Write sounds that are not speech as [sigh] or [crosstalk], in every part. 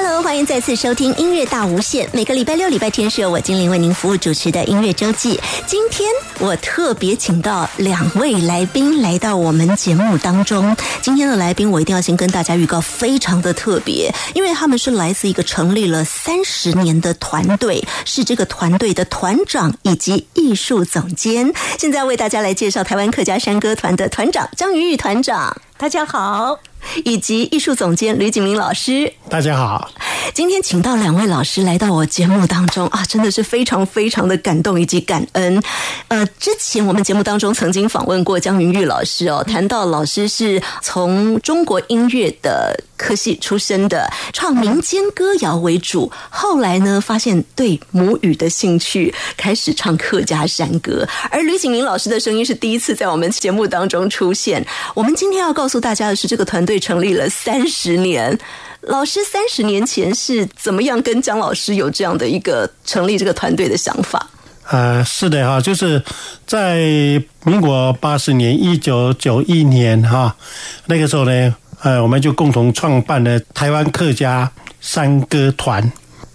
Hello，欢迎再次收听音乐大无限。每个礼拜六、礼拜天是由我精灵为您服务主持的音乐周记。今天我特别请到两位来宾来到我们节目当中。今天的来宾我一定要先跟大家预告，非常的特别，因为他们是来自一个成立了三十年的团队，是这个团队的团长以及艺术总监。现在为大家来介绍台湾客家山歌团的团长张云玉团长。大家好。以及艺术总监吕景明老师，大家好。今天请到两位老师来到我节目当中啊，真的是非常非常的感动以及感恩。呃，之前我们节目当中曾经访问过江云玉老师哦，谈到老师是从中国音乐的科系出身的，唱民间歌谣为主，后来呢发现对母语的兴趣，开始唱客家山歌。而吕景明老师的声音是第一次在我们节目当中出现。我们今天要告诉大家的是，这个团队成立了三十年。老师三十年前是怎么样跟姜老师有这样的一个成立这个团队的想法？呃，是的哈，就是在民国八十年一九九一年哈，那个时候呢，呃，我们就共同创办了台湾客家山歌团。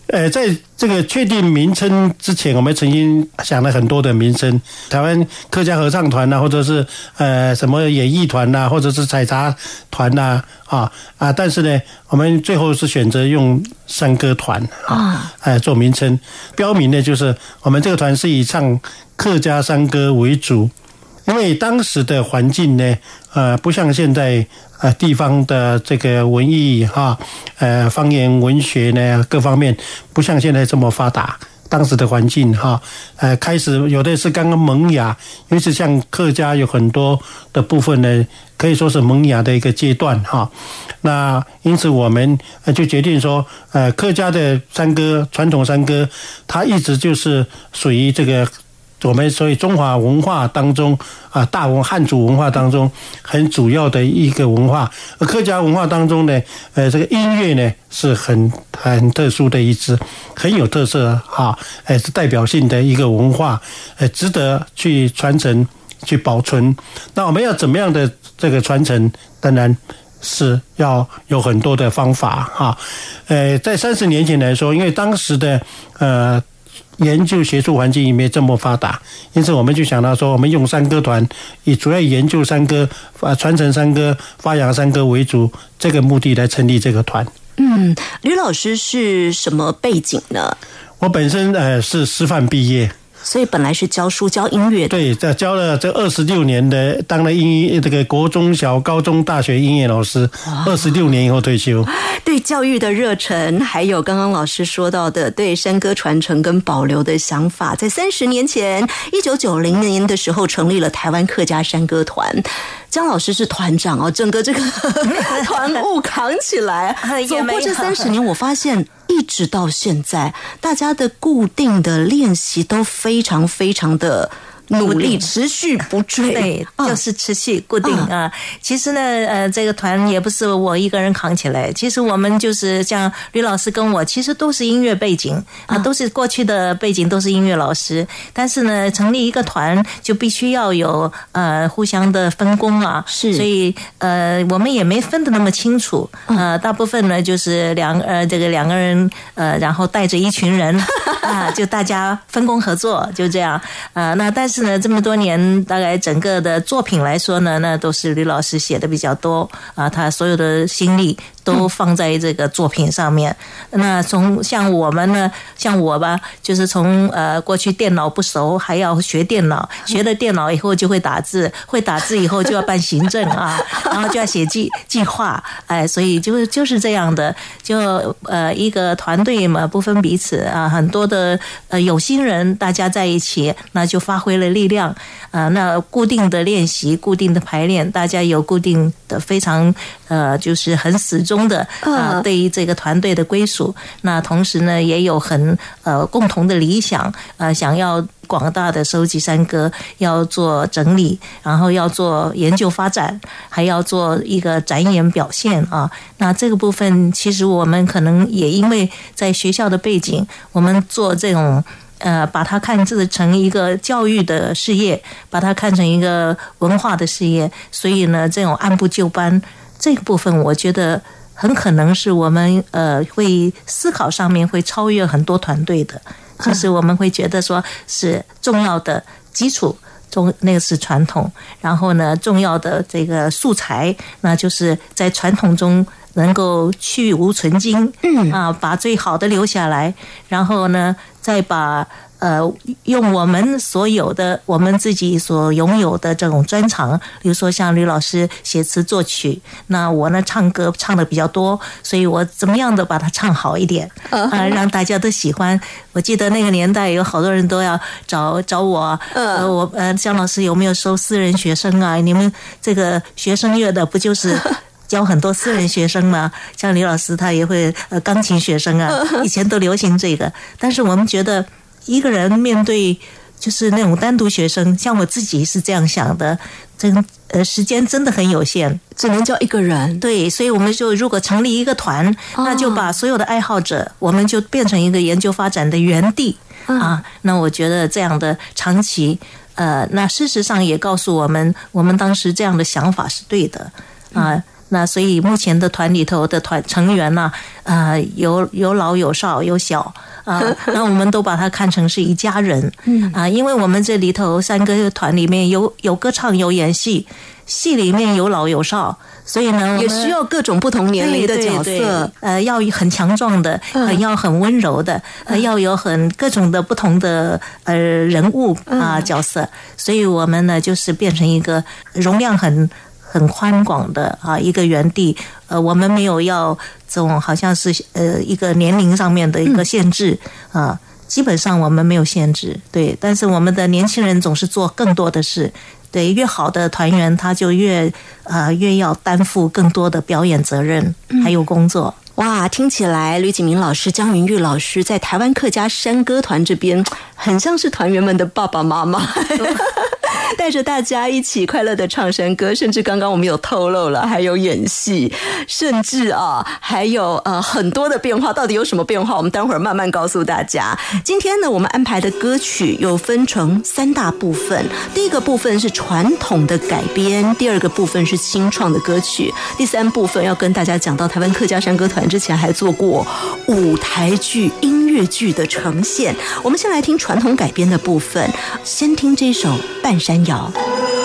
呃，在这个确定名称之前，我们曾经想了很多的名称，台湾客家合唱团呐，或者是呃什么演艺团呐，或者是采茶团呐，啊啊，但是呢，我们最后是选择用山歌团啊，哎做名称，标明的就是我们这个团是以唱客家山歌为主，因为当时的环境呢，呃，不像现在。呃，地方的这个文艺哈，呃，方言文学呢，各方面不像现在这么发达。当时的环境哈，呃，开始有的是刚刚萌芽，尤其像客家有很多的部分呢，可以说是萌芽的一个阶段哈。那因此我们就决定说，呃，客家的山歌，传统山歌，它一直就是属于这个。我们所以中华文化当中啊，大文汉族文化当中很主要的一个文化，而客家文化当中呢，呃，这个音乐呢是很很特殊的一支，很有特色哈，哎，是代表性的一个文化，呃，值得去传承、去保存。那我们要怎么样的这个传承？当然是要有很多的方法哈。呃，在三十年前来说，因为当时的呃。研究学术环境也没这么发达，因此我们就想到说，我们用山歌团以主要研究山歌、啊传承山歌、发扬山歌为主这个目的来成立这个团。嗯，吕老师是什么背景呢？我本身呃是师范毕业。所以本来是教书教音乐的，对，在教了这二十六年的，当了音这个国中小、高中、大学音乐老师，二十六年以后退休。[laughs] 对教育的热忱，还有刚刚老师说到的对山歌传承跟保留的想法，在三十年前，一九九零年的时候成立了台湾客家山歌团。姜老师是团长哦，整个这个 [laughs] 团务扛起来。[laughs] 走过这三十年，我发现一直到现在，大家的固定的练习都非常非常的。努力持续不坠，对，就是持续固定啊。其实呢，呃，这个团也不是我一个人扛起来。其实我们就是像吕老师跟我，其实都是音乐背景啊，都是过去的背景，都是音乐老师。但是呢，成立一个团就必须要有呃互相的分工啊。是，所以呃，我们也没分的那么清楚。呃，大部分呢就是两呃这个两个人呃，然后带着一群人 [laughs] 啊，就大家分工合作，就这样呃，那但是。是呢，这么多年，大概整个的作品来说呢，那都是吕老师写的比较多啊，他所有的心力。都放在这个作品上面。那从像我们呢，像我吧，就是从呃过去电脑不熟，还要学电脑，学了电脑以后就会打字，会打字以后就要办行政啊，[laughs] 然后就要写计计划，哎，所以就就是这样的，就呃一个团队嘛，不分彼此啊，很多的呃有心人大家在一起，那就发挥了力量啊。那固定的练习，固定的排练，大家有固定的非常呃，就是很死忠。终的啊，对于这个团队的归属。那同时呢，也有很呃共同的理想，呃，想要广大的收集山歌，要做整理，然后要做研究发展，还要做一个展演表现啊。那这个部分，其实我们可能也因为在学校的背景，我们做这种。呃，把它看制成一个教育的事业，把它看成一个文化的事业，所以呢，这种按部就班这个部分，我觉得很可能是我们呃会思考上面会超越很多团队的，就是我们会觉得说是重要的基础中那个是传统，然后呢，重要的这个素材，那就是在传统中。能够去无存精，嗯啊，把最好的留下来，然后呢，再把呃用我们所有的我们自己所拥有的这种专长，比如说像吕老师写词作曲，那我呢唱歌唱的比较多，所以我怎么样的把它唱好一点啊，[laughs] 让大家都喜欢。我记得那个年代有好多人都要找找 [laughs] 我，呃，我呃姜老师有没有收私人学生啊？你们这个学声乐的不就是？[laughs] 教很多私人学生嘛，像李老师他也会呃钢琴学生啊，以前都流行这个。但是我们觉得一个人面对就是那种单独学生，像我自己是这样想的，真呃时间真的很有限，只能教一个人。对，所以我们就如果成立一个团，那就把所有的爱好者，我们就变成一个研究发展的园地啊。那我觉得这样的长期呃，那事实上也告诉我们，我们当时这样的想法是对的啊。那所以目前的团里头的团成员呢，啊，有有老有少有小啊，[laughs] 那我们都把它看成是一家人，啊，因为我们这里头三个团里面有有歌唱有演戏，戏里面有老有少，所以呢也需要各种不同年龄的角色，呃，要很强壮的，要很温柔的，要有很各种的不同的呃人物啊角色，所以我们呢就是变成一个容量很。很宽广的啊，一个园地。呃，我们没有要这种好像是呃一个年龄上面的一个限制啊，基本上我们没有限制。对，但是我们的年轻人总是做更多的事。对，越好的团员他就越呃越要担负更多的表演责任，还有工作。哇，听起来吕景明老师、江云玉老师在台湾客家山歌团这边，很像是团员们的爸爸妈妈。[laughs] [laughs] [laughs] 带着大家一起快乐的唱山歌，甚至刚刚我们有透露了，还有演戏，甚至啊，还有呃很多的变化。到底有什么变化？我们待会儿慢慢告诉大家。今天呢，我们安排的歌曲有分成三大部分。第一个部分是传统的改编，第二个部分是新创的歌曲，第三部分要跟大家讲到台湾客家山歌团之前还做过舞台剧、音乐剧的呈现。我们先来听传统改编的部分，先听这首《半山》。山摇。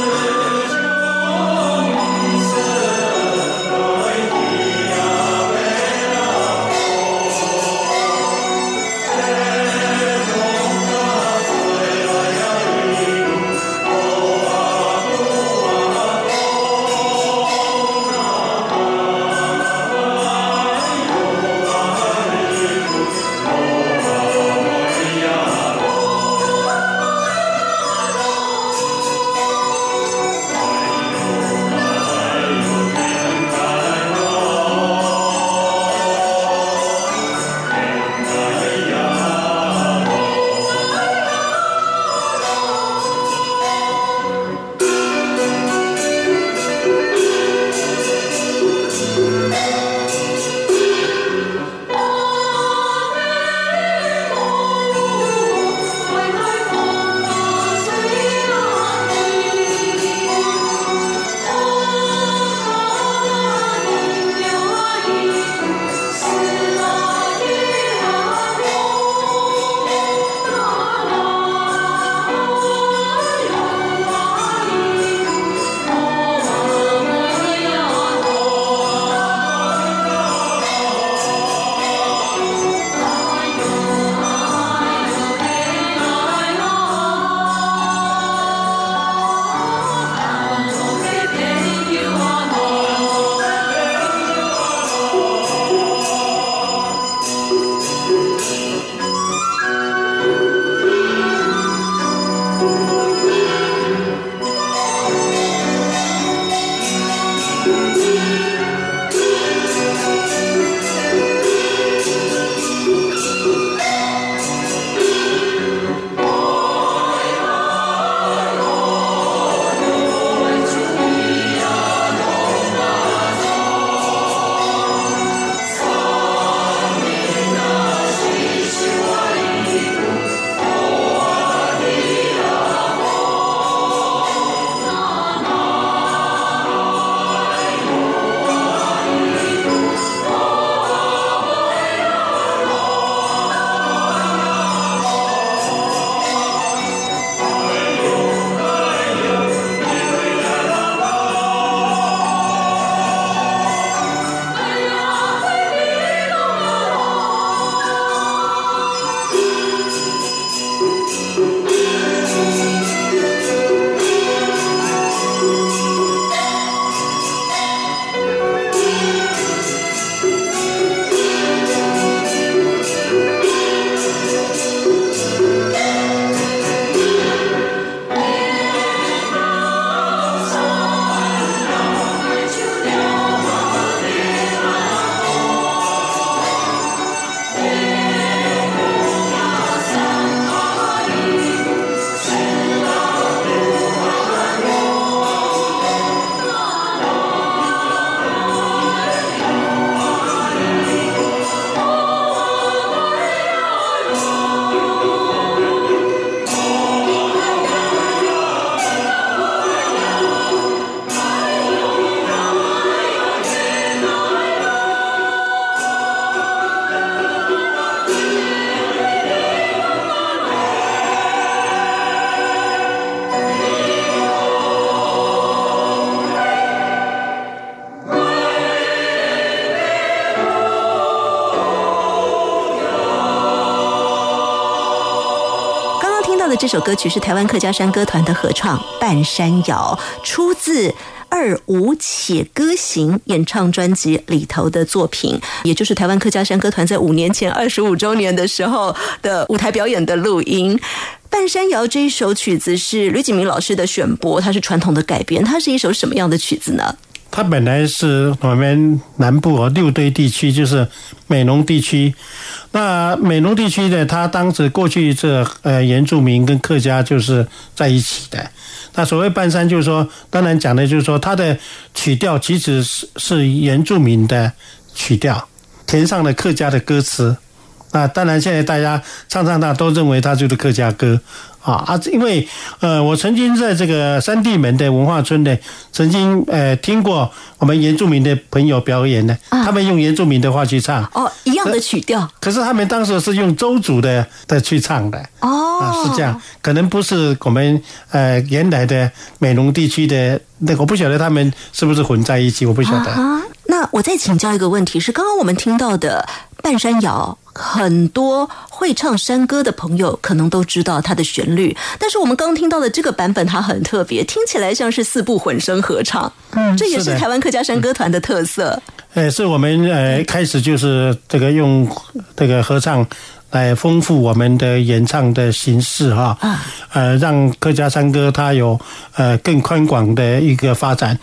这首歌曲是台湾客家山歌团的合唱《半山谣》，出自。二五且歌行演唱专辑里头的作品，也就是台湾客家山歌团在五年前二十五周年的时候的舞台表演的录音。《半山谣》这一首曲子是吕景明老师的选播，它是传统的改编，它是一首什么样的曲子呢？它本来是我们南部和六堆地区，就是美浓地区。那美浓地区呢，它当时过去这呃原住民跟客家就是在一起的。那所谓半山，就是说，当然讲的就是说，它的曲调其实是是原住民的曲调，填上了客家的歌词。那当然，现在大家唱唱大都认为它就是客家歌。啊啊！因为呃，我曾经在这个三地门的文化村呢，曾经呃听过我们原住民的朋友表演呢，他们用原住民的话去唱哦，一样的曲调。可是他们当时是用周族的的去唱的哦，啊是这样，可能不是我们呃原来的美浓地区的那个，我不晓得他们是不是混在一起，我不晓得。那我再请教一个问题，是刚刚我们听到的半山谣。很多会唱山歌的朋友可能都知道它的旋律，但是我们刚听到的这个版本它很特别，听起来像是四部混声合唱。嗯，这也是台湾客家山歌团的特色。呃，是我们呃开始就是这个用这个合唱来丰富我们的演唱的形式哈。啊。呃，让客家山歌它有呃更宽广的一个发展。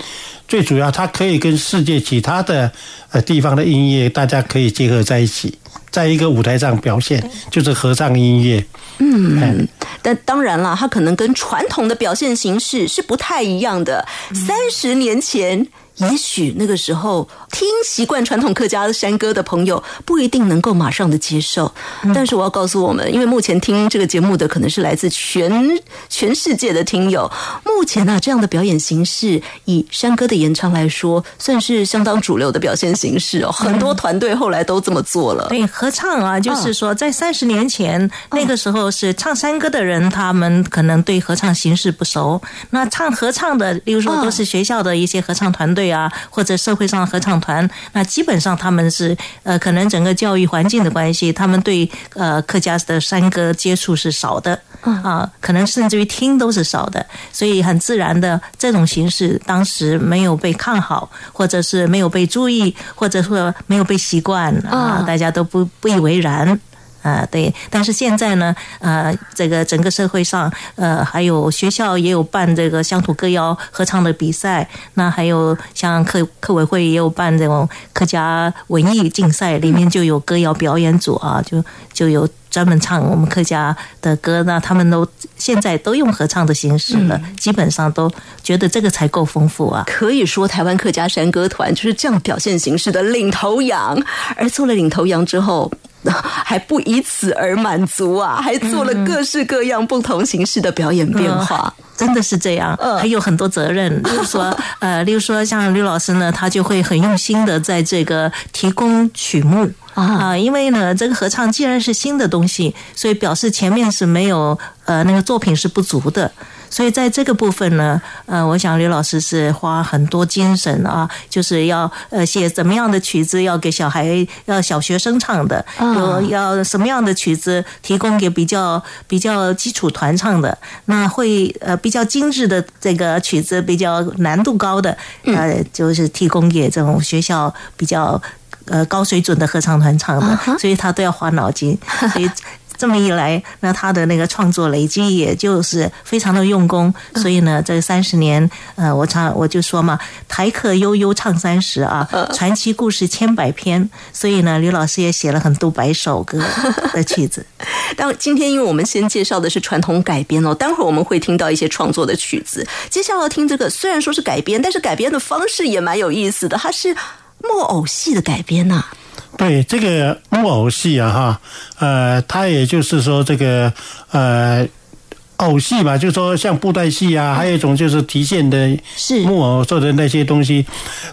最主要，它可以跟世界其他的呃地方的音乐大家可以结合在一起。在一个舞台上表现，就是合唱音乐。嗯，但当然了，它可能跟传统的表现形式是不太一样的。三十年前。也许那个时候听习惯传统客家山歌的朋友不一定能够马上的接受，但是我要告诉我们，因为目前听这个节目的可能是来自全全世界的听友，目前呢这样的表演形式，以山歌的演唱来说，算是相当主流的表现形式哦。很多团队后来都这么做了。对，合唱啊，就是说在三十年前那个时候是唱山歌的人，他们可能对合唱形式不熟，那唱合唱的，例如说都是学校的一些合唱团队。啊，或者社会上合唱团，那基本上他们是呃，可能整个教育环境的关系，他们对呃客家的山歌接触是少的啊，可能甚至于听都是少的，所以很自然的这种形式当时没有被看好，或者是没有被注意，或者说没有被习惯啊，大家都不不以为然。啊，对，但是现在呢，呃，这个整个社会上，呃，还有学校也有办这个乡土歌谣合唱的比赛，那还有像客客委会也有办这种客家文艺竞赛，里面就有歌谣表演组啊，就就有专门唱我们客家的歌，那他们都现在都用合唱的形式了，基本上都觉得这个才够丰富啊。可以说，台湾客家山歌团就是这样表现形式的领头羊，而做了领头羊之后。[laughs] 还不以此而满足啊！还做了各式各样不同形式的表演变化，真的是这样。还有很多责任，例如说，呃，例如说像刘老师呢，他就会很用心的在这个提供曲目啊，因为呢，这个合唱既然是新的东西，所以表示前面是没有呃那个作品是不足的。所以在这个部分呢，呃，我想刘老师是花很多精神啊，就是要呃写怎么样的曲子要给小孩要小学生唱的，有要什么样的曲子提供给比较比较基础团唱的，那会呃比较精致的这个曲子比较难度高的，呃，就是提供给这种学校比较呃高水准的合唱团唱的，所以他都要花脑筋，所以。这么一来，那他的那个创作累积也就是非常的用功，所以呢，这三十年，呃，我唱我就说嘛，台客悠悠唱三十啊，传奇故事千百篇，所以呢，刘老师也写了很多百首歌 [laughs] 的曲子。但今天因为我们先介绍的是传统改编哦，待会儿我们会听到一些创作的曲子。接下来听这个，虽然说是改编，但是改编的方式也蛮有意思的，它是木偶戏的改编呐。对这个木偶戏啊，哈，呃，它也就是说这个呃偶戏嘛，就说像布袋戏啊，还有一种就是提线的木偶做的那些东西。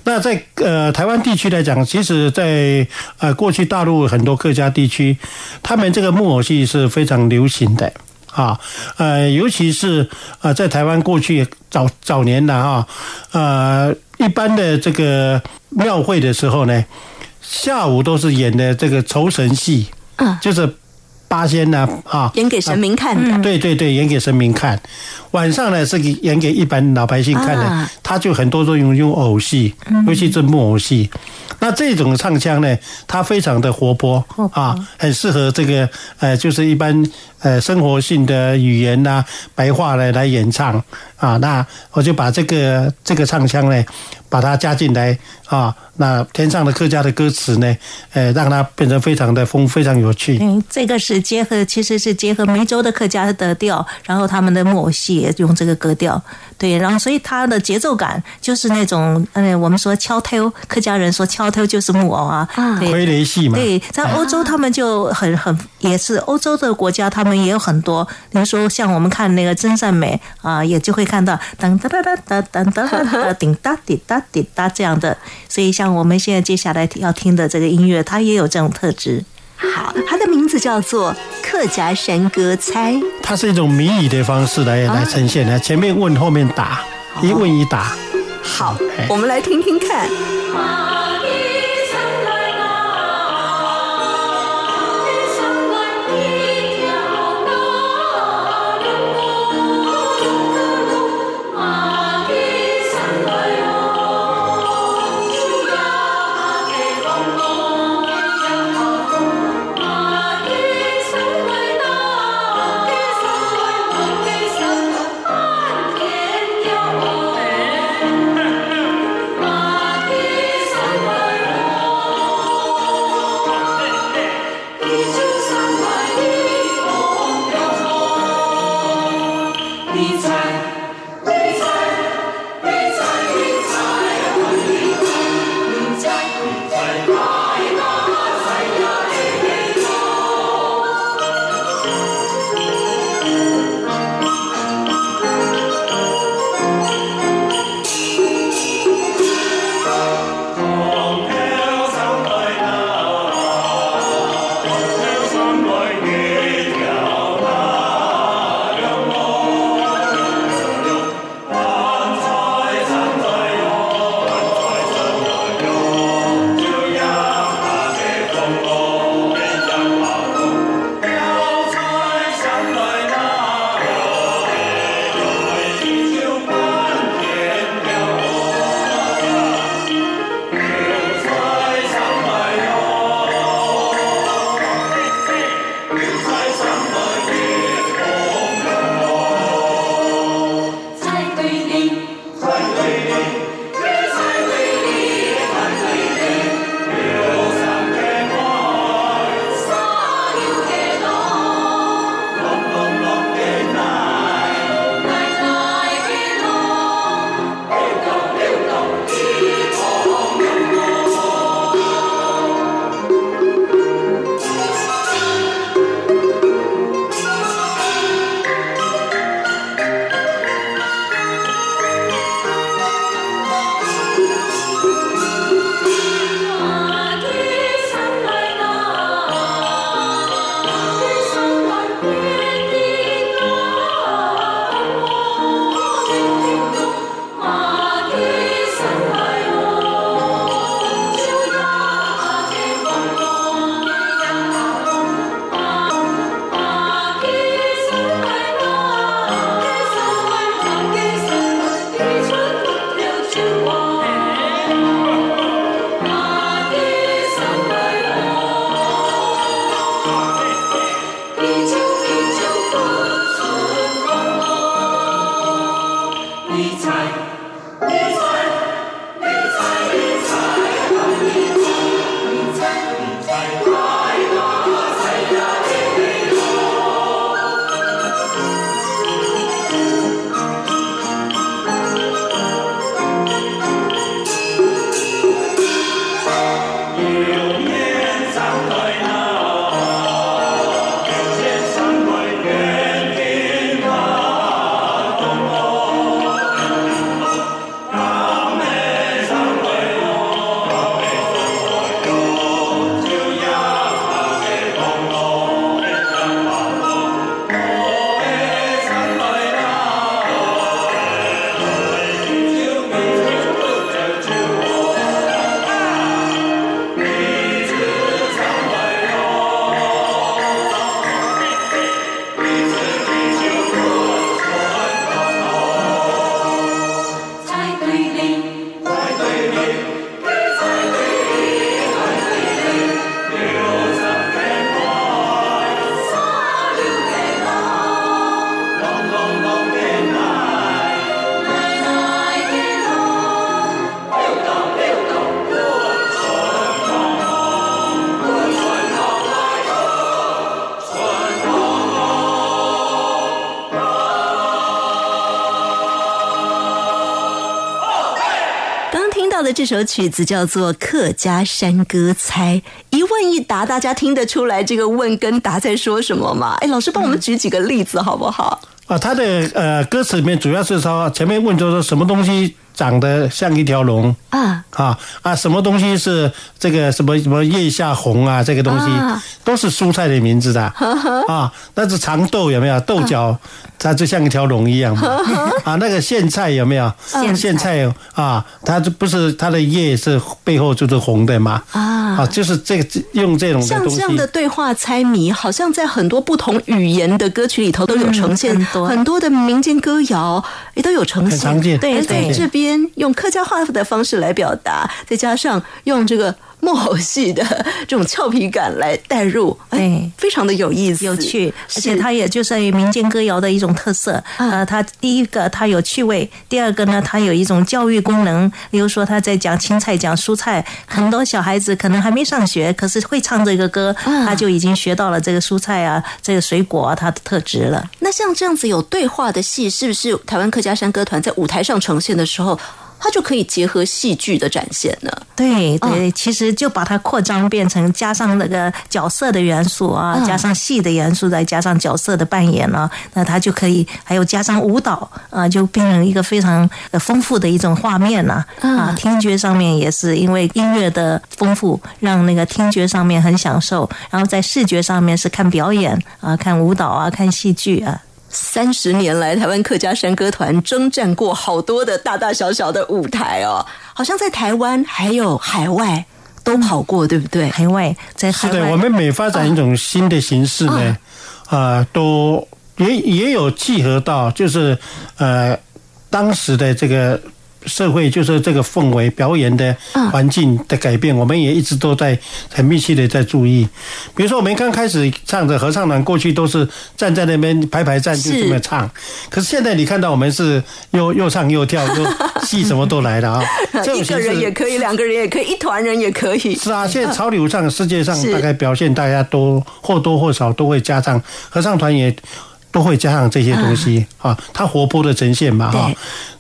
那在呃台湾地区来讲，其实，在呃过去大陆很多客家地区，他们这个木偶戏是非常流行的啊，呃，尤其是呃在台湾过去早早年的哈，呃，一般的这个庙会的时候呢。下午都是演的这个酬神戏，嗯，就是八仙呐啊，演给神明看的。对对对，演给神明看。晚上呢是演给一般老百姓看的，啊他就很多都用用偶戏，尤其是木偶戏。那这种唱腔呢，它非常的活泼啊，很适合这个呃，就是一般呃生活性的语言呐、白话来来演唱啊。那我就把这个这个唱腔呢，把它加进来啊。那天上的客家的歌词呢，呃，让它变得非常的丰，非常有趣。嗯，这个是结合，其实是结合梅州的客家的调，然后他们的木偶戏也用这个歌调，对，然后所以它的节奏感就是那种，嗯，我们说敲头，客家人说敲头就是木偶啊，啊对傀儡戏嘛，对，在欧洲他们就很很也是欧洲的国家，他们也有很多。比如说像我们看那个真善美啊，也就会看到噔哒哒哒哒噔哒哒哒 [laughs] 叮哒滴哒滴答这样的。所以像我们现在接下来要听的这个音乐，它也有这种特质。好，它的名字叫做《客家山歌猜》。它是一种谜语的方式来来呈现的，前面问，后面答，一问一答。好，我们来听听看。这首曲子叫做《客家山歌猜》，一问一答，大家听得出来这个问跟答在说什么吗？哎，老师帮我们举几个例子好不好？啊，他的呃歌词里面主要是说前面问就是什么东西长得像一条龙。啊。啊啊，什么东西是这个什么什么叶下红啊，这个东西啊。都是蔬菜的名字的。[laughs] 啊。那是长豆有没有？豆角它就像一条龙一样嘛。啊。那个苋菜有没有？苋菜。苋菜啊，它就不是它的叶是背后就是红的嘛。啊。啊，就是这个用这种像这样的对话猜谜，好像在很多不同语言的歌曲里头都有呈现，嗯很多。很多的民间歌谣也都有呈现，很常见对对这边用客家话的方式来表达，再加上用这个木偶戏的这种俏皮感来带入，哎，非常的有意思、有趣，而且它也就是民间歌谣的一种特色。呃，它第一个它有趣味，第二个呢，它有一种教育功能。比如说，他在讲青菜、讲蔬菜，很多小孩子可能还没上学，可是会唱这个歌，嗯他就已经学到了这个蔬菜啊、这个水果啊它的特质了。那像这样子有对话的戏，是不是台湾客家山歌团在舞台上呈现的时候，它就可以结合戏剧的展现呢？对嗯对，其实就把它扩张变成加上那个角色的元素啊，嗯加上戏的元素，再加上角色的扮演啊，那它就可以还有加上舞蹈啊，就变成一个非常呃丰富的一种画面呐嗯啊。听觉上面也是因为音乐的丰富，让那个听觉上面很享受，然后在视觉上面是看表演啊，看舞蹈啊，看戏剧啊。三十年来，台湾客家山歌团征战过好多的大大小小的舞台哦，好像在台湾还有海外都跑过，对不对？海外在海是的，我们每发展一种新的形式呢，啊、都也也有契合到，就是呃当时的这个社会，就是这个氛围、表演的环境的改变，我们也一直都在很密切的在注意。比如说，我们刚开始唱的合唱团，过去都是站在那边排排站就是这么唱，可是现在你看到我们是又又唱又跳，又戏什么都来了啊！[laughs] 这一个人也可以，两个人也可以，一团人也可以。是啊，现在 [laughs] 潮流上世界上大概表现，大家都或多或少都会加上合唱团也都会加上这些东西啊，它活泼的呈现嘛哈。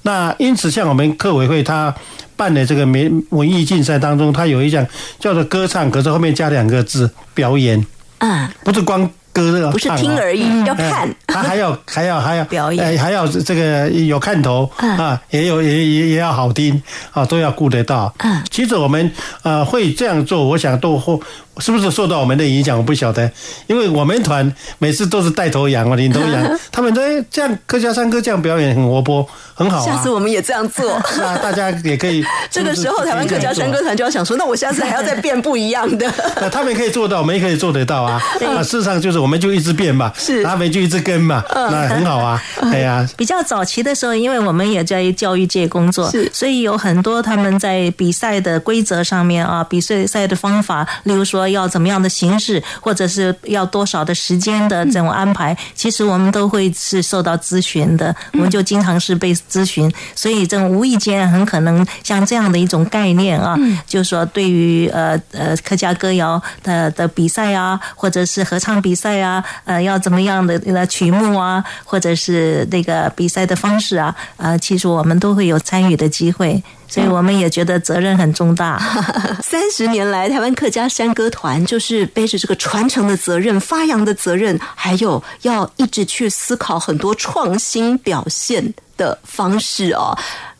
那因此，像我们客委会它办的这个文文艺竞赛当中，它有一项叫做歌唱，可是后面加两个字表演，嗯，不是光歌的不是听而已，要看。哎。他还要还要还要表演。哎还要这个有看头嗯。啊，也有也也也要好听啊，都要顾得到。嗯，其实我们呃会这样做，我想都或是不是受到我们的影响，我不晓得，因为我们团每次都是带头羊啊，领头羊，他们说哎这样客家山歌这样表演很活泼，很好啊下次。我们也这样做。是啊，大家也可以。[laughs] 这个时候，台湾客家山歌团就要想说，那我下次还要再变不一样的。[laughs] 那他们可以做到，我们也可以做得到啊。[laughs] 那事实上就是我们就一直变嘛，是他们就一直跟嘛，那很好啊。哎呀，比较早期的时候，因为我们也在教育界工作是，所以有很多他们在比赛的规则上面啊，比赛赛的方法，例如说要怎么样的形式，或者是要多少的时间的这种安排，其实我们都会是受到咨询的，我们就经常是被咨询，所以这种无意间很可能像这样的一种概念啊，就是说对于呃呃客家歌谣的的比赛啊，或者是合唱比赛啊，呃要怎么样的呃曲目啊，或者是那个比赛的方式啊，呃，其实我们都会有参与的机会，所以我们也觉得责任很重大。[laughs] 三十年来，台湾客家山歌团就是背着这个传承的责任、发扬的责任，还有要一直去思考很多创新表现的方式哦。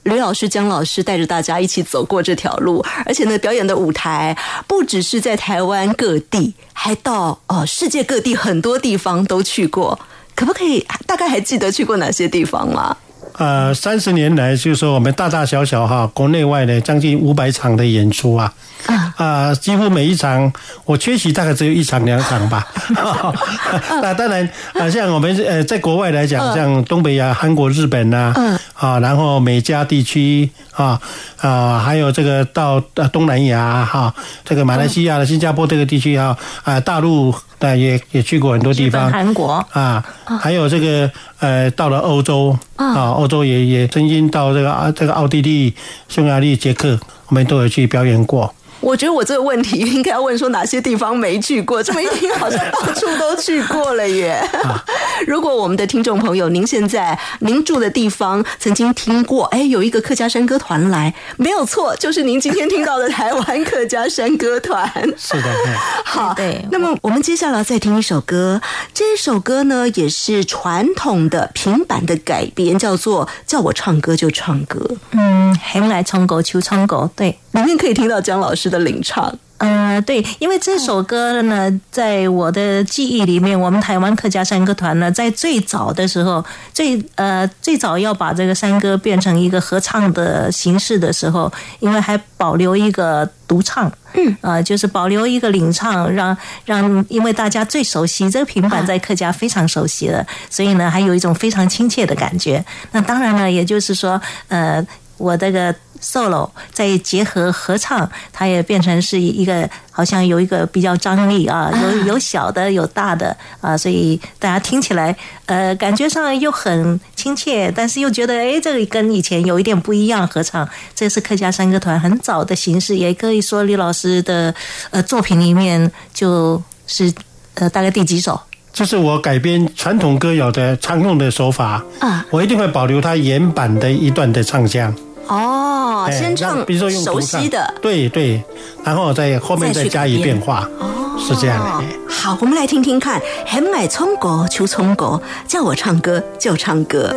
吕老师、姜老师带着大家一起走过这条路，而且呢，表演的舞台不只是在台湾各地，还到哦世界各地很多地方都去过。可不可以大概还记得去过哪些地方吗？呃，三十年来，就是说我们大大小小哈，国内外的将近五百场的演出啊，啊、几乎每一场我缺席大概只有一场两场吧。[laughs] [laughs] 那当然啊、像我们呃在国外来讲，像东北亚、韩国、日本呐、嗯。啊，然后美加地区啊啊，还有这个到呃东南亚哈、这个马来西亚、新加坡这个地区啊啊，大陆的也也去过很多地、方。韩国，啊，还有这个呃，到了欧洲啊，欧洲也也曾经到这个啊这个奥地利、匈牙利、捷克，我们都有去表演过。我觉得我这个问题应该要问说哪些地方没去过，这么一听好像到处都去过了耶。[laughs] 如果我们的听众朋友，您现在您住的地方曾经听过，哎，有一个客家山歌团来，没有错，就是您今天听到的台湾客家山歌团。[laughs] 是的，对好，对那么我们接下来再听一首歌，这一首歌呢也是传统的平板的改编，叫做《叫我唱歌就唱歌》，嗯，很来唱歌，求唱歌，对。里面可以听到姜老师的领唱。呃，对，因为这首歌呢，在我的记忆里面，我们台湾客家山歌团呢，在最早的时候，最呃最早要把这个山歌变成一个合唱的形式的时候，因为还保留一个独唱，嗯，呃，就是保留一个领唱，让让，因为大家最熟悉这个平板在客家非常熟悉了，所以呢，还有一种非常亲切的感觉。那当然了，也就是说，呃，我这个。Solo 再结合合唱，它也变成是一个好像有一个比较张力啊，有有小的有大的啊，所以大家听起来呃感觉上又很亲切，但是又觉得哎这个跟以前有一点不一样。合唱这是客家山歌团很早的形式，也可以说李老师的呃作品里面就是呃大概第几首？这是我改编传统歌谣的常用的手法啊，我一定会保留它原版的一段的唱腔。哦，哎先唱比如说用熟悉的，对对，然后再后面再加以变化，哦是这样的。哎好，我们来听听看，很爱葱歌求葱歌，叫我唱歌就唱歌。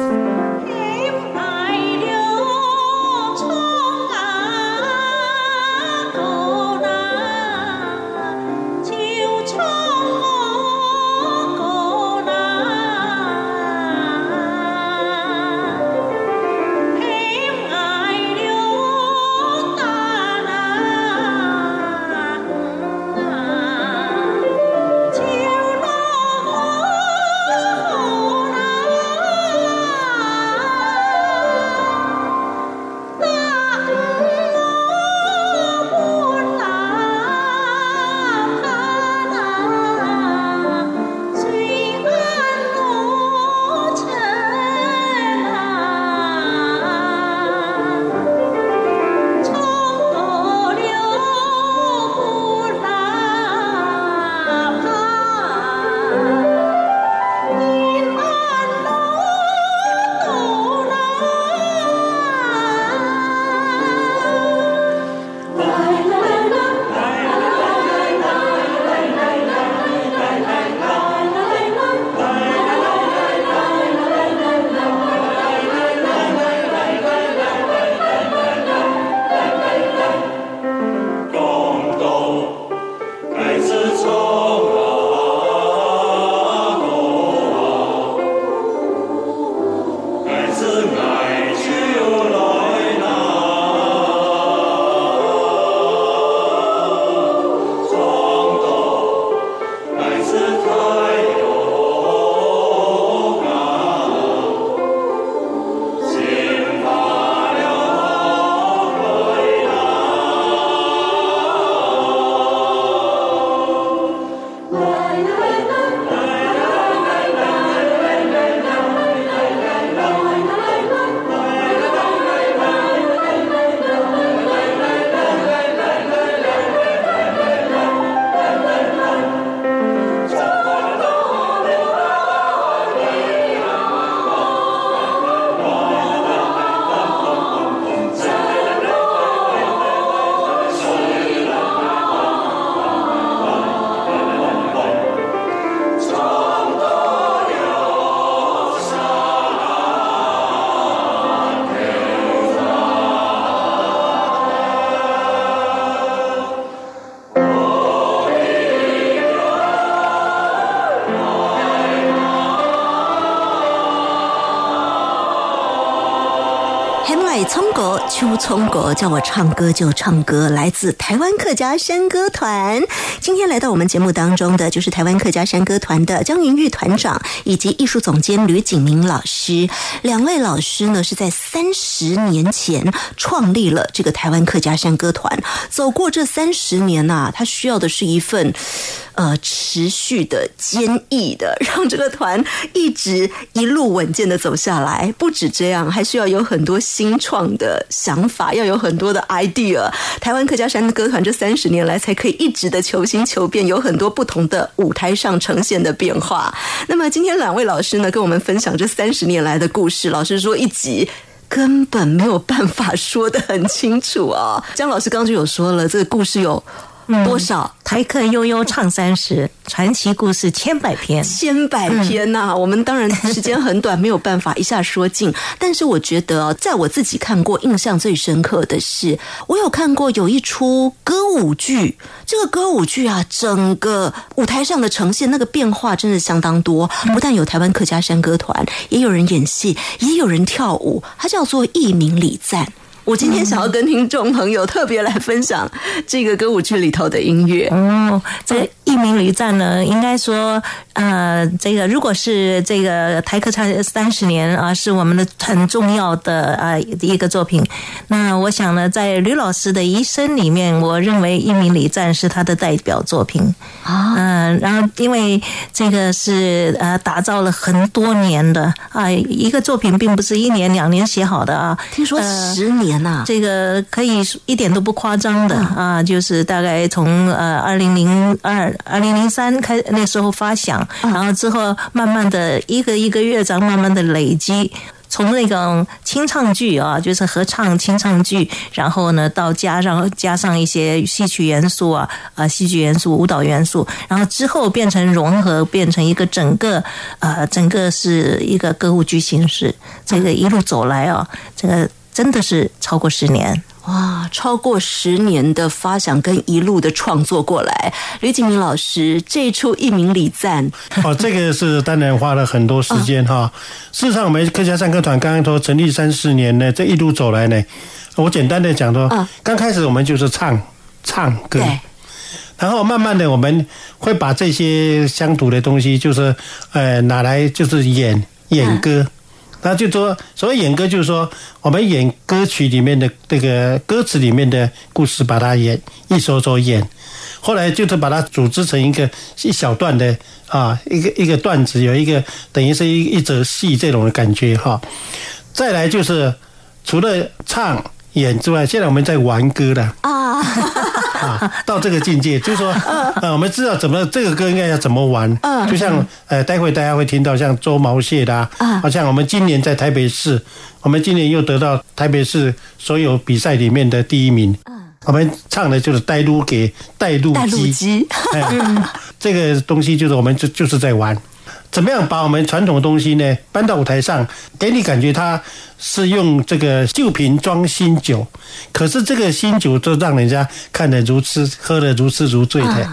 秋葱果，叫我唱歌就唱歌，来自台湾客家山歌团。今天来到我们节目当中的，就是台湾客家山歌团的江云玉团长以及艺术总监吕景明老师。两位老师呢，是在三十年前创立了这个台湾客家山歌团。走过这三十年呐、他需要的是一份。呃，持续的、坚毅的，让这个团一直一路稳健的走下来。不止这样，还需要有很多新创的想法，要有很多的 idea。台湾客家山歌团这三十年来才可以一直的求新求变，有很多不同的舞台上呈现的变化。那么今天两位老师呢，跟我们分享这三十年来的故事。老师说一集。根本没有办法说得很清楚啊！江老师刚刚就有说了，这个故事有多少？台客悠悠唱三十，传奇故事千百篇。千百篇呐、我们当然时间很短，没有办法一下说尽。[laughs] 但是我觉得，在我自己看过，印象最深刻的是，我有看过有一出歌舞剧。这个歌舞剧啊，整个舞台上的呈现那个变化真的相当多。不但有台湾客家山歌团，也有人演戏，也有人跳舞，它叫做艺名礼赞。我今天想要跟听众朋友特别来分享这个歌舞剧里头的音乐。哦，这个一鸣旅战呢，应该说，呃，这个如果是这个台客唱三十年啊，是我们的很重要的啊一个作品。那我想呢，在吕老师的一生里面，我认为一鸣旅战是他的代表作品啊嗯、然后因为这个是呃打造了很多年的啊一个作品，并不是一年两年写好的啊。听说呃十年呐、这个可以一点都不夸张的啊，就是大概从呃二零零二、二零零三开那时候发想，然后之后慢慢的一个一个乐章慢慢的累积。从那种清唱剧啊，就是合唱清唱剧，然后呢，到加上加上一些戏曲元素啊，啊，戏剧元素、舞蹈元素，然后之后变成融合，变成一个整个呃，整个是一个歌舞剧形式。这个一路走来啊，这个真的是超过十年。哇，超过十年的发想跟一路的创作过来，吕景明老师这一出一鸣礼赞，哦，这个是当然花了很多时间哈。[laughs] 事实上，我们客家山歌团刚刚说成立三四年呢，这一路走来呢，我简单的讲说嗯，刚开始我们就是唱唱歌，然后慢慢的我们会把这些乡土的东西，就是呃拿来就是演演歌。那就说，所谓演歌，就是说我们演歌曲里面的这个歌词里面的故事，把它演一首首演。后来就是把它组织成一个一小段的啊，一个一个段子，有一个等于是一一则戏这种的感觉哈。再来就是除了唱演之外，现在我们在玩歌了啊，啊，到这个境界，就是说，[laughs] 呃，我们知道怎么这个歌应该要怎么玩，嗯。就像呃，待会大家会听到像周毛蟹的啊，嗯好像我们今年在台北市，我们今年又得到台北市所有比赛里面的第一名。我们唱的就是带路给带路带路机，机，哎，这个东西就是我们就就是在玩，怎么样把我们传统的东西呢搬到舞台上，给你感觉它是用这个旧瓶装新酒，可是这个新酒就让人家看得如痴，喝得如痴如醉的、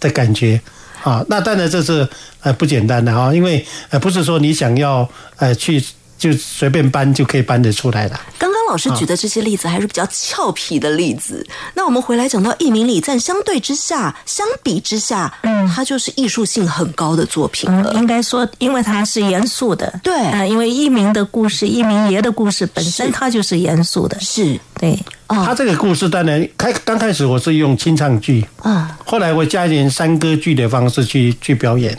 的感觉。啊，那当然这是呃不简单的哈，因为呃不是说你想要呃去就随便搬就可以搬得出来了。刚刚老师举的这些例子还是比较俏皮的例子。那我们回来讲到一鸣礼赞，相对之下，相比之下，嗯，它就是艺术性很高的作品了。嗯，应该说，因为它是严肃的，对。啊、因为一鸣的故事，一鸣爷的故事本身它就是严肃的，是。对，啊他这个故事当然开刚开始我是用清唱剧，啊，后来我加一点山歌剧的方式去去表演，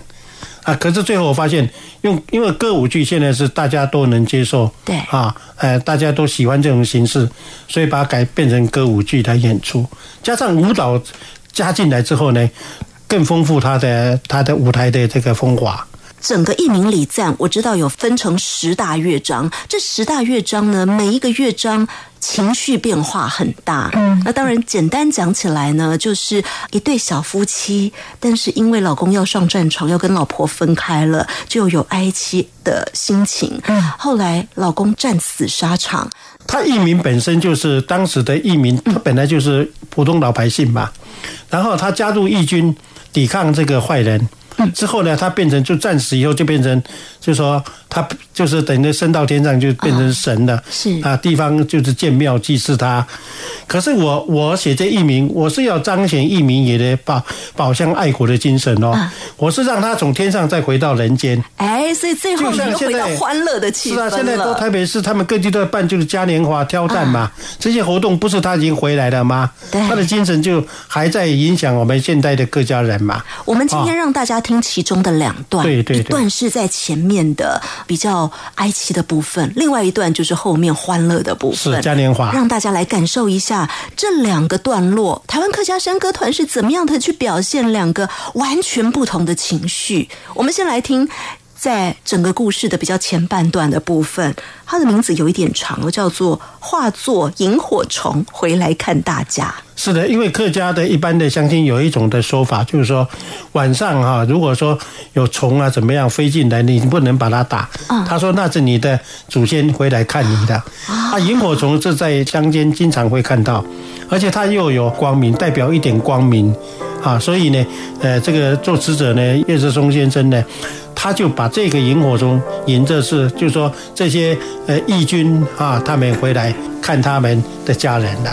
啊，可是最后我发现用因为歌舞剧现在是大家都能接受，对啊，呃，大家都喜欢这种形式，所以把它改变成歌舞剧来演出，加上舞蹈加进来之后呢，更丰富它的它的舞台的这个风华。整个一鸣礼赞，我知道有分成十大乐章。这十大乐章呢，每一个乐章情绪变化很大。嗯，那当然，简单讲起来呢，就是一对小夫妻，但是因为老公要上战场，要跟老婆分开了，就有哀戚的心情。嗯，后来老公战死沙场，他义民本身就是当时的义民，他本来就是普通老百姓嘛，然后他加入义军抵抗这个坏人。之后呢，它变成就战死以后就变成，就说他就是等于升到天上就变成神了，是啊，地方就是建庙祭祀他。可是我我写这义民，我是要彰显义民爷的保保乡爱国的精神哦，我是让他从天上再回到人间。哎，所以最后就你又回像现在到欢乐的气氛了。是啊，现在都台北市，他们各地都在办，就是嘉年华挑战嘛。这些活动不是他已经回来了吗？对他的精神就还在影响我们现代的各家人嘛。我们今天让大家听其中的两段，对对对一段是在前面的比较较哀戚的部分，另外一段就是后面欢乐的部分是。嘉年华。让大家来感受一下这两个段落，台湾客家山歌团是怎么样的去表现两个完全不同的情绪。我们先来听。在整个故事的比较前半段的部分，它的名字有一点长，叫做“化作萤火虫回来看大家是的，因为客家的一般的乡亲有一种的说法，就是说晚上哈、如果说有虫啊怎么样飞进来，你不能把它打。他说那是你的祖先回来看你的。啊，萤火虫是在乡间经常会看到，而且它又有光明，代表一点光明啊，所以呢，呃，这个作词者呢，叶志松先生呢。他就把这个萤火虫引着是，就是说这些呃义军啊，他们回来看他们的家人了、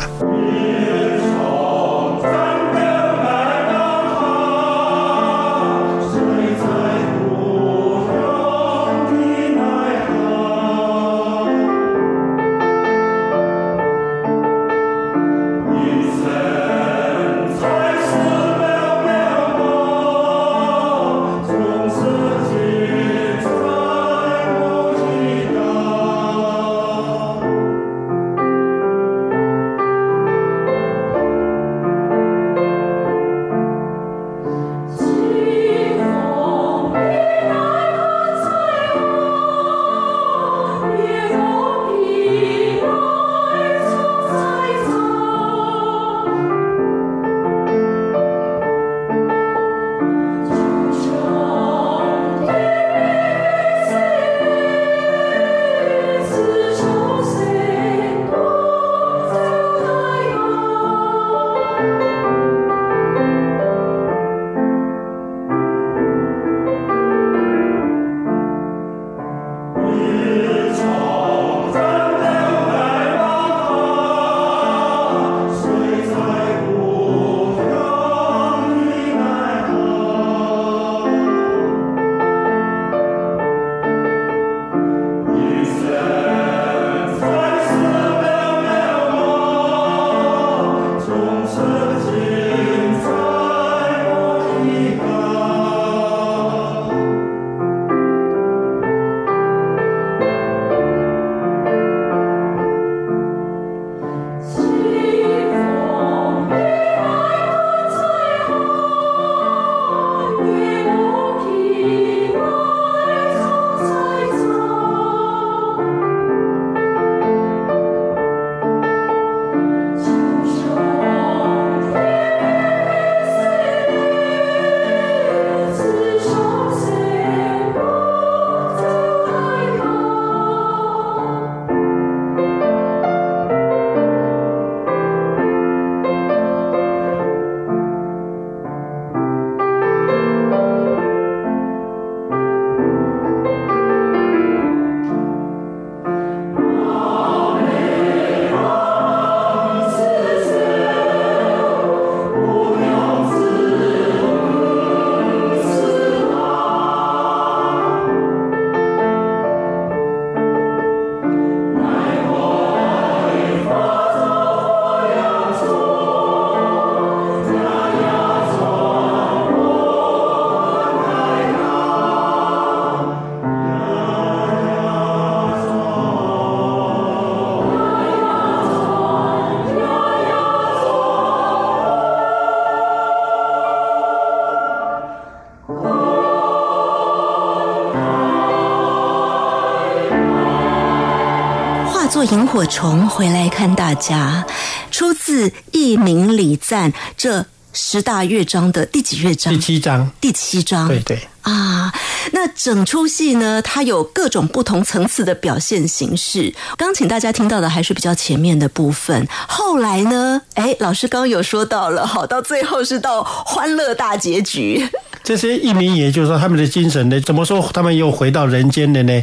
萤火虫回来看大家，出自《佚名礼赞》这十大乐章的第几乐章第？七章，第七章。对对，啊，那整出戏呢，它有各种不同层次的表现形式。刚请大家听到的还是比较前面的部分，后来呢，哎，老师刚刚有说到了，好，到最后是到欢乐大结局。[laughs] 这些移民也就是说他们的精神呢，怎么说他们又回到人间了呢？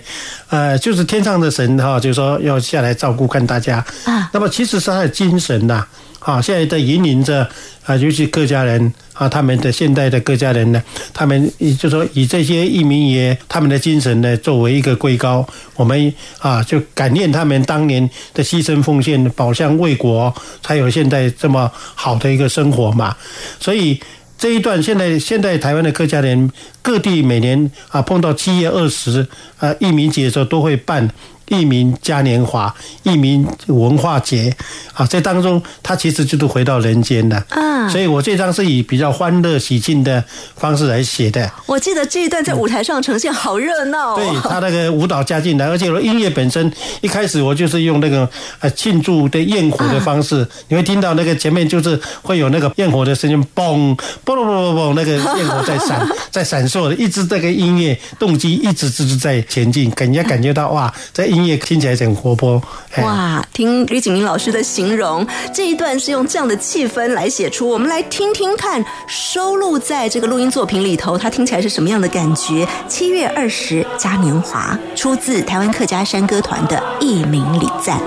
呃，就是天上的神哈，就是说要下来照顾看大家啊那么其实是他的精神呐、啊，啊现在在引领着啊，尤其客家人啊，他们的现代的客家人呢，他们就说以这些义民爷他们的精神呢作为一个瑰高，我们啊就感念他们当年的牺牲奉献，保乡卫国，才有现在这么好的一个生活嘛。所以这一段现在现在台湾的客家人各地每年啊碰到七月二十啊义民节的时候都会办。义民嘉年华、一名文化节啊，这当中它其实就是回到人间的啊所以我这张是以比较欢乐喜庆的方式来写的。我记得这一段在舞台上呈现好热闹对哦。他那个舞蹈加进来，而且我音乐本身一开始我就是用那个呃庆祝的焰火的方式，你会听到那个前面就是会有那个焰火的声音，嘣嘣嘣嘣嘣，那个焰火在闪 [laughs] 在闪烁的，一直这个音乐动机一直直直在前进，给人家感觉到哇，在音乐听起来很活泼。哇，听吕景明老师的形容，这一段是用这样的气氛来写出。我们来听听看，收录在这个录音作品里头，它听起来是什么样的感觉？七月二十嘉年华，出自台湾客家山歌团的《一鸣礼赞》。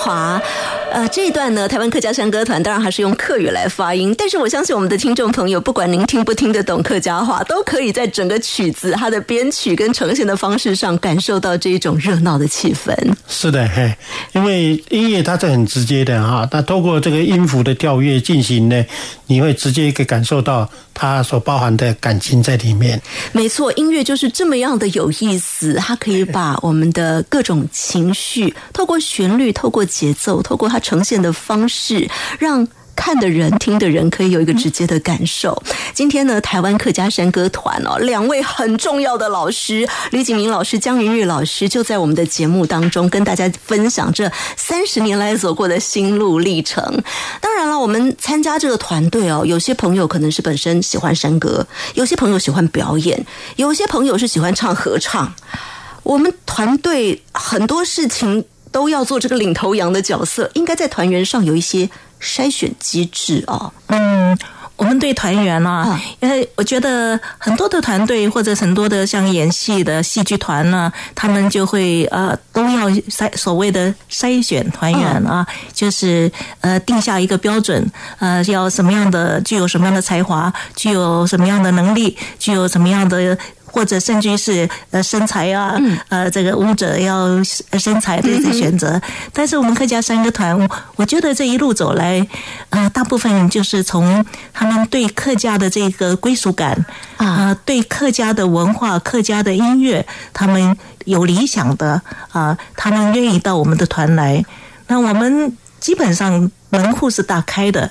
华。呃，这一段呢，台湾客家山歌团当然还是用客语来发音，但是我相信我们的听众朋友，不管您听不听得懂客家话，都可以在整个曲子它的编曲跟呈现的方式上，感受到这一种热闹的气氛。是的，嘿，因为音乐它是很直接的哈，那透过这个音符的跳跃进行呢，你会直接可以感受到它所包含的感情在里面。没错，音乐就是这么样的有意思，它可以把我们的各种情绪，透过旋律、透过节奏、透过它呈现的方式，让看的人、听的人可以有一个直接的感受。今天呢，台湾客家山歌团哦，两位很重要的老师李景明老师、江云玉老师，就在我们的节目当中跟大家分享这三十年来走过的心路历程。当然了，我们参加这个团队哦，有些朋友可能是本身喜欢山歌，有些朋友喜欢表演，有些朋友是喜欢唱合唱。我们团队很多事情都要做这个领头羊的角色，应该在团员上有一些筛选机制哦。嗯，我们对团员啊啊，因为我觉得很多的团队或者很多的像演戏的戏剧团呢，他们就会呃都要筛所谓的筛选团员啊，就是呃定下一个标准，呃要什么样的具有什么样的才华，具有什么样的能力，具有什么样的。或者甚至于是呃身材啊，呃这个舞者要呃身材的一些选择，但是我们客家三个团，我我觉得这一路走来，呃大部分就是从他们对客家的这个归属感啊、对客家的文化、客家的音乐，他们有理想的啊、他们愿意到我们的团来，那我们基本上门户是大开的。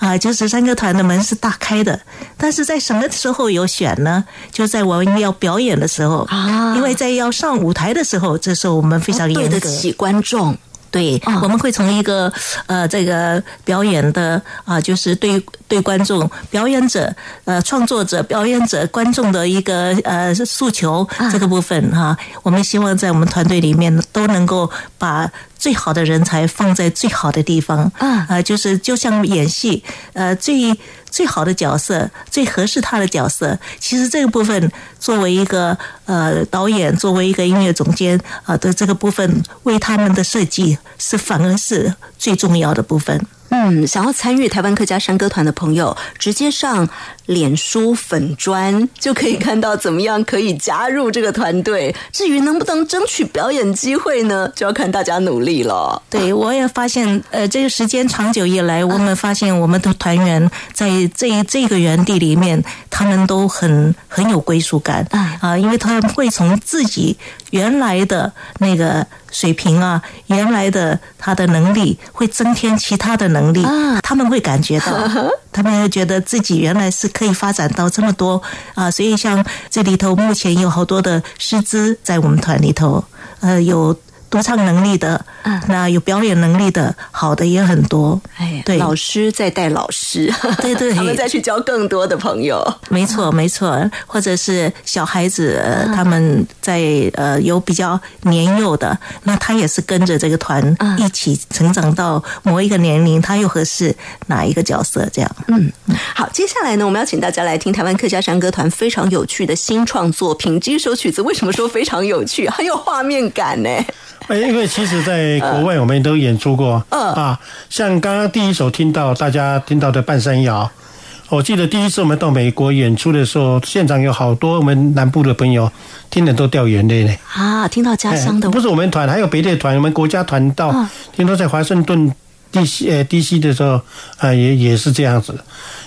啊，就是山歌团的门是大开的，但是在什么时候有选呢？就在我们要表演的时候啊因为在要上舞台的时候，这时候我们非常对严格。得起观众，对，啊我们会从一个呃这个表演的啊、就是对对观众、表演者、呃创作者、表演者、观众的一个呃诉求、这个部分哈、我们希望在我们团队里面都能够把最好的人才放在最好的地方，啊呃，就是就像演戏，呃，最最好的角色，最合适他的角色，其实这个部分作为一个呃导演，作为一个音乐总监啊、呃的这个部分，为他们的设计是反而是最重要的部分。嗯，想要参与台湾客家山歌团的朋友，直接上脸书粉砖就可以看到怎么样可以加入这个团队。至于能不能争取表演机会呢，就要看大家努力了。对，我也发现，呃，这个时间长久以来，我们发现我们的团员在这这个园地里面，他们都很很有归属感啊啊，因为他们会从自己原来的那个水平啊，原来的他的能力，会增添其他的能力，啊他们会感觉到，[laughs] 他们会觉得自己原来是可以发展到这么多啊，所以像这里头目前有好多的师资在我们团里头，呃，有独唱能力的，嗯那有表演能力的，好的也很多。哎，对老师在带老师，对对 [laughs] 他们再去交更多的朋友。没错，没错，或者是小孩子，他们在呃有比较年幼的，那他也是跟着这个团嗯一起成长到某一个年龄，他又合适哪一个角色？这样，嗯，好，接下来呢，我们要请大家来听台湾客家山歌团非常有趣的新创作品。这首曲子为什么说非常有趣？很有画面感呢？哎，因为其实，在国外我们都演出过，嗯。啊，像刚刚第一首听到大家听到的《半山摇》，我记得第一次我们到美国演出的时候，现场有好多我们南部的朋友听了都掉眼泪呢。啊，听到家乡的哎不是我们团，还有别的团，我们国家团到，嗯听说在华盛顿 DC 呃 DC 的时候，啊、也也是这样子，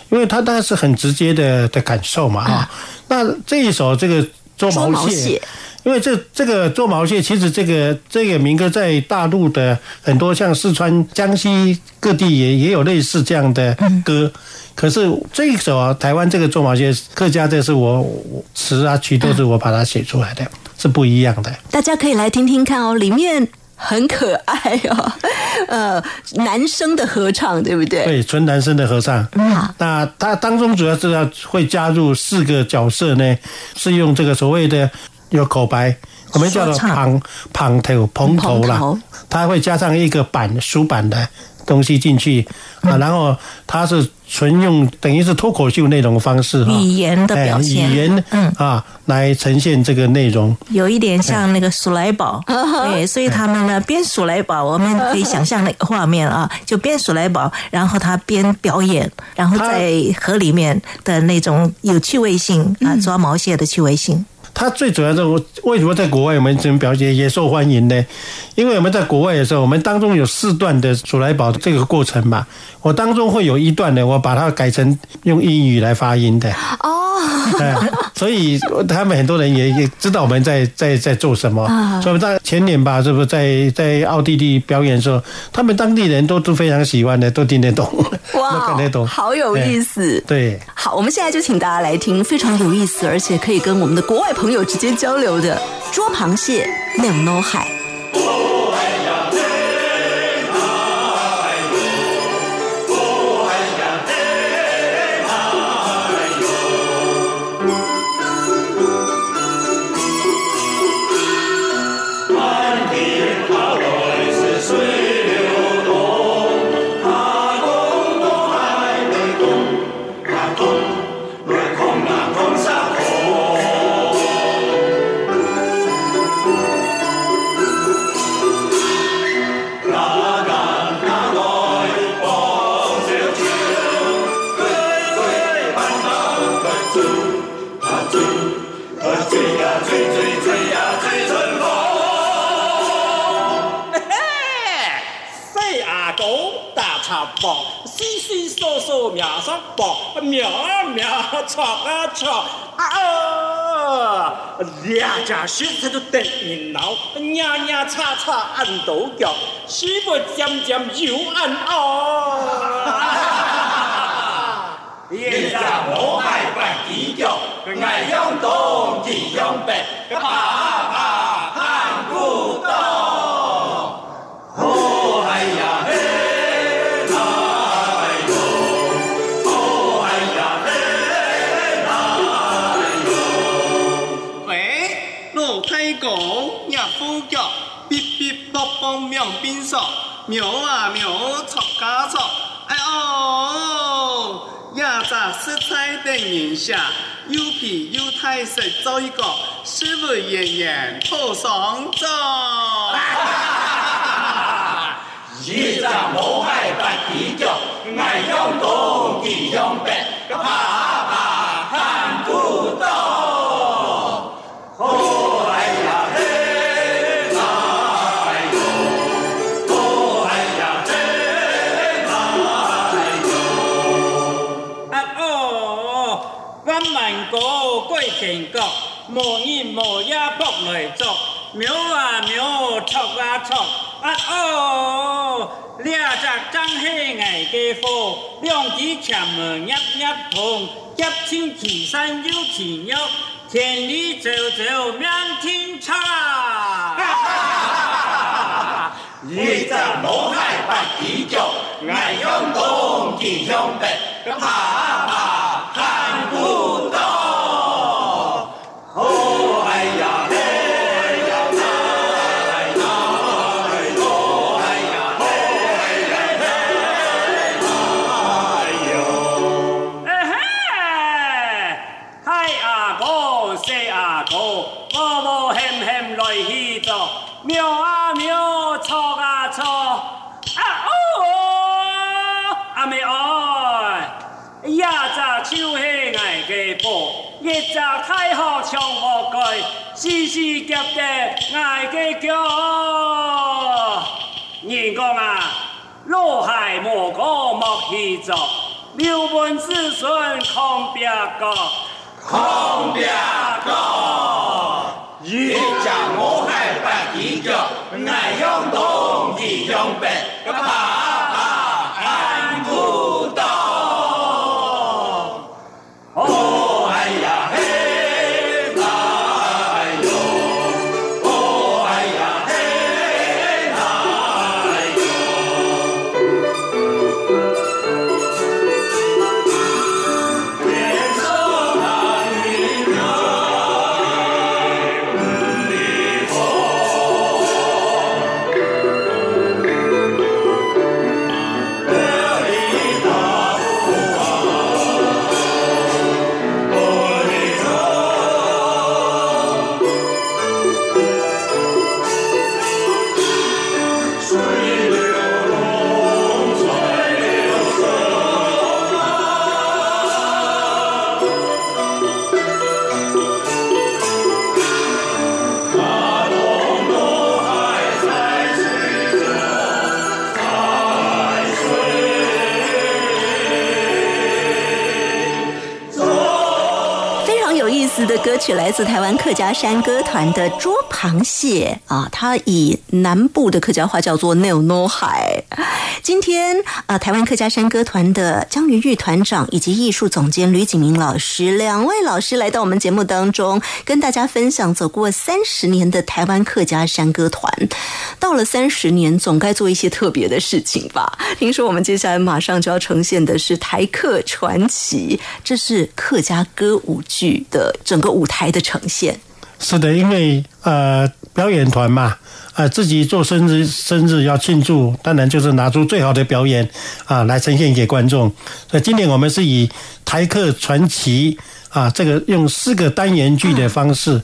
因为他当然是很直接的的感受嘛啊、那这一首这个捉捉毛蟹。因为这这个做毛蟹，其实这个这个民歌在大陆的很多像四川、江西各地也也有类似这样的歌。可是这一首啊，台湾这个做毛线客家，这是我我词啊曲都是我把它写出来的，是不一样的。大家可以来听听看哦，里面很可爱哦，[laughs] 呃，男生的合唱对不对？对，纯男生的合唱。嗯那它当中主要是要会加入四个角色呢，是用这个所谓的有口白，我们叫做说唱。旁旁头蓬头啦。头，它会加上一个板书板的东西进去啊，然后它是纯用等于是脱口秀那种方式，语言的表现。哎语言嗯。啊来呈现这个内容。有一点像那个鼠来宝，嗯对，所以他们呢边鼠来宝，我们可以想象那个画面啊，就边鼠来宝，然后他边表演，然后在河里面的那种有趣味性嗯。啊，抓毛蟹的趣味性。它最主要的，我为什么在国外我们这种表演也受欢迎呢？因为我们在国外的时候，我们当中有四段的鼠来宝这个过程嘛，我当中会有一段呢，我把它改成用英语来发音的。哦哎，所以他们很多人也也知道我们在在在做什么。啊所以在前年吧，是不是在在奥地利表演的时候，他们当地人都都非常喜欢的，都听得懂，[laughs] 都看得懂，好有意哎。思。对，好，我们现在就请大家来听非常有意思，而且可以跟我们的国外朋朋友之间交流的。捉螃蟹，没有 no。两只手它就突然老，呀呀叉叉按倒脚，手不渐渐又按哦。[laughs] 現在我係不記着，藝香東吉香北，[laughs] [laughs] 別落幫苗邊索，苗啊苗，錯家錯，哎哦，呀咋食材的影響，又皮又太食做一個，是不演員破上咗？現在我係不記着，藝香東吉香北，啪啪過貴田國，無日無夜撲來作，苗啊苗，戳啊戳，啊哦，兩隻真係藝嘅貨，兩隻前门一一碰，一天其山又其肉，田裏走走面天差。現在我係不記着，藝香東吉香北，啪啪唱我句，時時夾嘅愛嘅腳。人講啊，老海莫過莫去做，留门子孙抗別個。抗別個，現在我係不記着，藝香東吉香北，啪啪是来自台湾客家山歌团的《捉螃蟹》啊，它以南部的客家话叫做 “no no 海”。今天啊，台湾客家山歌团的江云玉团长以及艺术总监吕景明老师两位老师来到我们节目当中，跟大家分享走过三十年的台湾客家山歌团。到了三十年，总该做一些特别的事情吧？听说我们接下来马上就要呈现的是台客传奇，这是客家歌舞剧的整个舞台的呈现。是的，因为呃表演团嘛，呃自己做生日生日要庆祝，当然就是拿出最好的表演啊来呈现给观众。所以今年我们是以台客传奇啊这个用四个单元剧的方式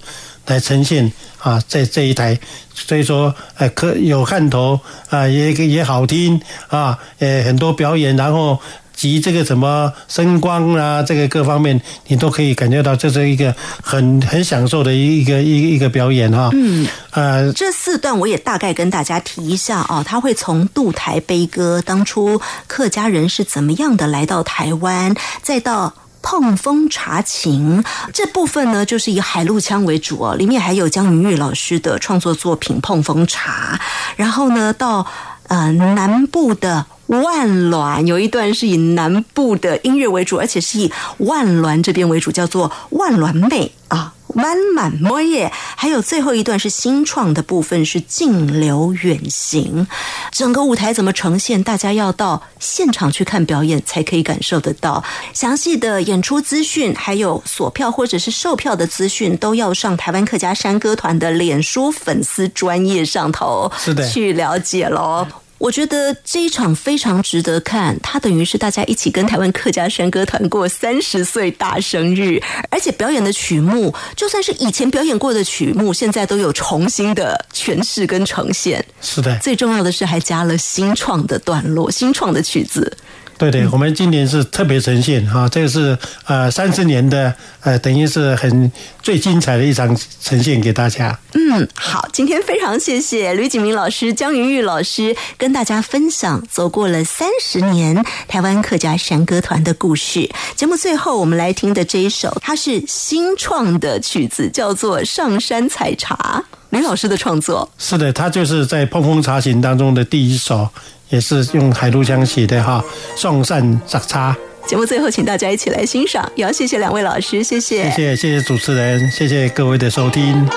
来呈现啊在这一台，所以说呃可有看头啊也也好听啊呃很多表演，然后。及这个什么声光啊，这个各方面，你都可以感觉到这是一个很很享受的一个一个一个表演哈。嗯，呃，这四段我也大概跟大家提一下啊，他会从渡台悲歌，当初客家人是怎么样的来到台湾，再到。碰风查情这部分呢，就是以海陆腔为主哦，里面还有江云玉老师的创作作品《碰风茶》，然后呢，到呃南部的万峦，有一段是以南部的音乐为主，而且是以万峦这边为主，叫做万峦妹啊。满满摸耶，还有最后一段是新创的部分，是静流远行。整个舞台怎么呈现？大家要到现场去看表演才可以感受得到。详细的演出资讯，还有索票或者是售票的资讯，都要上台湾客家山歌团的脸书粉丝专业上头是的去了解喽。我觉得这一场非常值得看，它等于是大家一起跟台湾客家山歌团过三十岁大生日，而且表演的曲目，就算是以前表演过的曲目，现在都有重新的诠释跟呈现。是的，最重要的是还加了新创的段落、新创的曲子。对对，我们今年是特别呈现哈，这个是呃三十年的呃，等于是很最精彩的一场呈现给大家。嗯，好，今天非常谢谢吕景明老师、江云玉老师跟大家分享走过了三十年台湾客家山歌团的故事。节目最后我们来听的这一首，它是新创的曲子，叫做《上山采茶》，吕老师的创作。是的，他就是在《碰碰茶行》当中的第一首，也是用海陆腔写的哈，《上山摘茶》。节目最后，请大家一起来欣赏，也要谢谢两位老师，谢谢谢谢谢谢主持人，谢谢各位的收听。